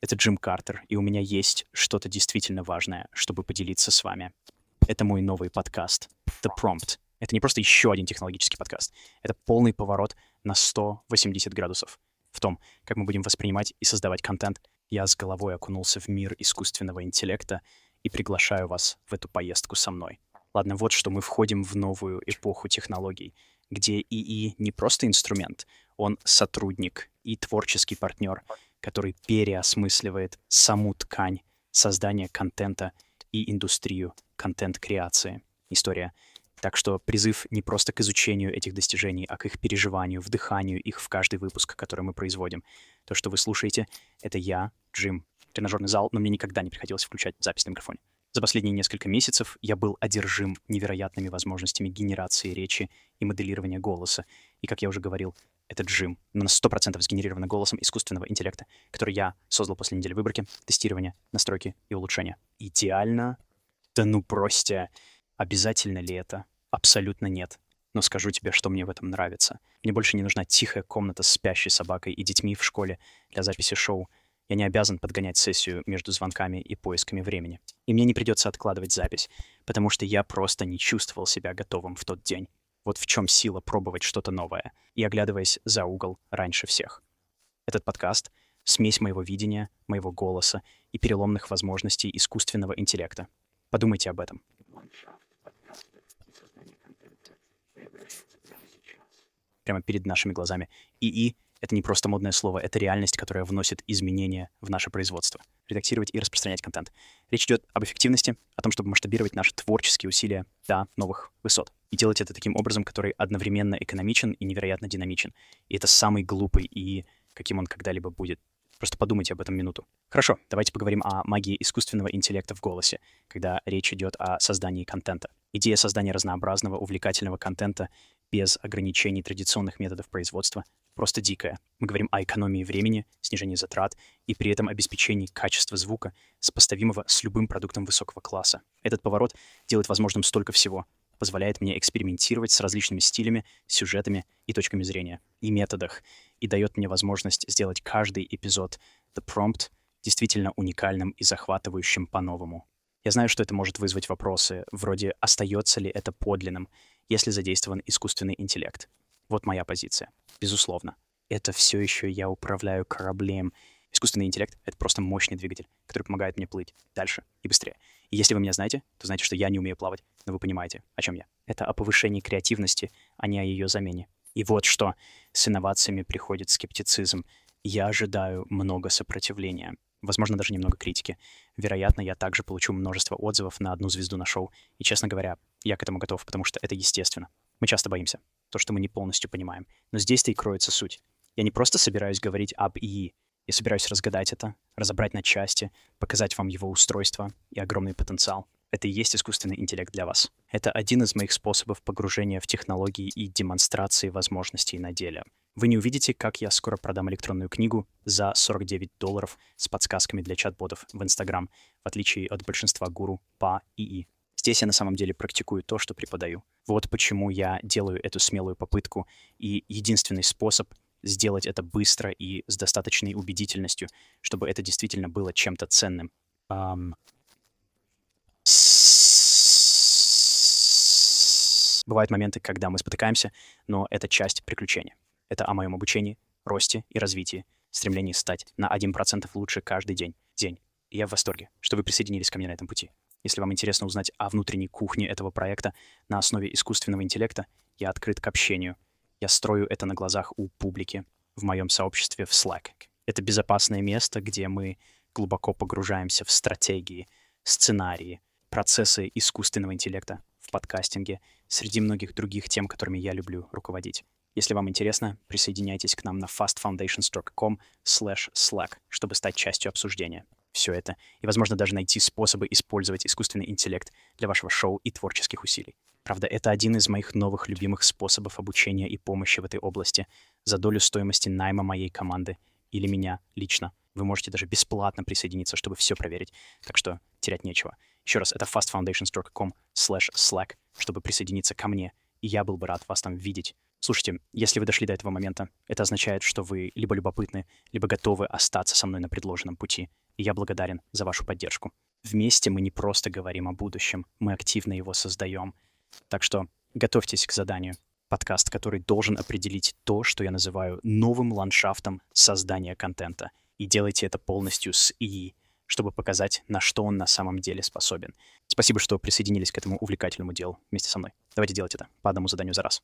Это Джим Картер, и у меня есть что-то действительно важное, чтобы поделиться с вами. Это мой новый подкаст The Prompt. Это не просто еще один технологический подкаст. Это полный поворот на 180 градусов в том, как мы будем воспринимать и создавать контент. Я с головой окунулся в мир искусственного интеллекта и приглашаю вас в эту поездку со мной. Ладно, вот что мы входим в новую эпоху технологий, где ИИ не просто инструмент, он сотрудник и творческий партнер — который переосмысливает саму ткань создания контента и индустрию контент-креации. История. Так что призыв не просто к изучению этих достижений, а к их переживанию, вдыханию их в каждый выпуск, который мы производим. То, что вы слушаете, это я, Джим, тренажерный зал, но мне никогда не приходилось включать запись на микрофоне. За последние несколько месяцев я был одержим невероятными возможностями генерации речи и моделирования голоса. И, как я уже говорил, это Джим, на 100% сгенерировано голосом искусственного интеллекта, который я создал после недели выборки, тестирования, настройки и улучшения. Идеально? Да ну просто. Обязательно ли это? Абсолютно нет. Но скажу тебе, что мне в этом нравится. Мне больше не нужна тихая комната с спящей собакой и детьми в школе для записи шоу. Я не обязан подгонять сессию между звонками и поисками времени. И мне не придется откладывать запись, потому что я просто не чувствовал себя готовым в тот день. Вот в чем сила пробовать что-то новое и оглядываясь за угол раньше всех. Этот подкаст — смесь моего видения, моего голоса и переломных возможностей искусственного интеллекта. Подумайте об этом. Прямо перед нашими глазами. ИИ это не просто модное слово, это реальность, которая вносит изменения в наше производство. Редактировать и распространять контент. Речь идет об эффективности, о том, чтобы масштабировать наши творческие усилия до новых высот. И делать это таким образом, который одновременно экономичен и невероятно динамичен. И это самый глупый и каким он когда-либо будет. Просто подумайте об этом минуту. Хорошо, давайте поговорим о магии искусственного интеллекта в голосе, когда речь идет о создании контента. Идея создания разнообразного, увлекательного контента без ограничений традиционных методов производства просто дикая. Мы говорим о экономии времени, снижении затрат и при этом обеспечении качества звука, сопоставимого с любым продуктом высокого класса. Этот поворот делает возможным столько всего, позволяет мне экспериментировать с различными стилями, сюжетами и точками зрения, и методах, и дает мне возможность сделать каждый эпизод The Prompt действительно уникальным и захватывающим по-новому. Я знаю, что это может вызвать вопросы, вроде «остается ли это подлинным, если задействован искусственный интеллект?» Вот моя позиция. Безусловно. Это все еще я управляю кораблем. Искусственный интеллект — это просто мощный двигатель, который помогает мне плыть дальше и быстрее. И если вы меня знаете, то знаете, что я не умею плавать, но вы понимаете, о чем я. Это о повышении креативности, а не о ее замене. И вот что. С инновациями приходит скептицизм. Я ожидаю много сопротивления. Возможно, даже немного критики. Вероятно, я также получу множество отзывов на одну звезду на шоу. И, честно говоря, я к этому готов, потому что это естественно. Мы часто боимся то, что мы не полностью понимаем. Но здесь-то и кроется суть. Я не просто собираюсь говорить об ИИ, я собираюсь разгадать это, разобрать на части, показать вам его устройство и огромный потенциал. Это и есть искусственный интеллект для вас. Это один из моих способов погружения в технологии и демонстрации возможностей на деле. Вы не увидите, как я скоро продам электронную книгу за 49 долларов с подсказками для чат-ботов в Instagram, в отличие от большинства гуру по ИИ. Здесь я на самом деле практикую то, что преподаю. Вот почему я делаю эту смелую попытку. И единственный способ сделать это быстро и с достаточной убедительностью, чтобы это действительно было чем-то ценным. Um... Бывают моменты, когда мы спотыкаемся, но это часть приключения. Это о моем обучении, росте и развитии, стремлении стать на 1% лучше каждый день. День. И я в восторге, что вы присоединились ко мне на этом пути. Если вам интересно узнать о внутренней кухне этого проекта на основе искусственного интеллекта, я открыт к общению. Я строю это на глазах у публики в моем сообществе в Slack. Это безопасное место, где мы глубоко погружаемся в стратегии, сценарии, процессы искусственного интеллекта в подкастинге, среди многих других тем, которыми я люблю руководить. Если вам интересно, присоединяйтесь к нам на fastfoundations.com slack, чтобы стать частью обсуждения все это и, возможно, даже найти способы использовать искусственный интеллект для вашего шоу и творческих усилий. Правда, это один из моих новых любимых способов обучения и помощи в этой области за долю стоимости найма моей команды или меня лично. Вы можете даже бесплатно присоединиться, чтобы все проверить, так что терять нечего. Еще раз, это fastfoundations.com slash slack, чтобы присоединиться ко мне, и я был бы рад вас там видеть. Слушайте, если вы дошли до этого момента, это означает, что вы либо любопытны, либо готовы остаться со мной на предложенном пути, и я благодарен за вашу поддержку. Вместе мы не просто говорим о будущем, мы активно его создаем. Так что готовьтесь к заданию. Подкаст, который должен определить то, что я называю новым ландшафтом создания контента. И делайте это полностью с ИИ, чтобы показать, на что он на самом деле способен. Спасибо, что присоединились к этому увлекательному делу вместе со мной. Давайте делать это по одному заданию за раз.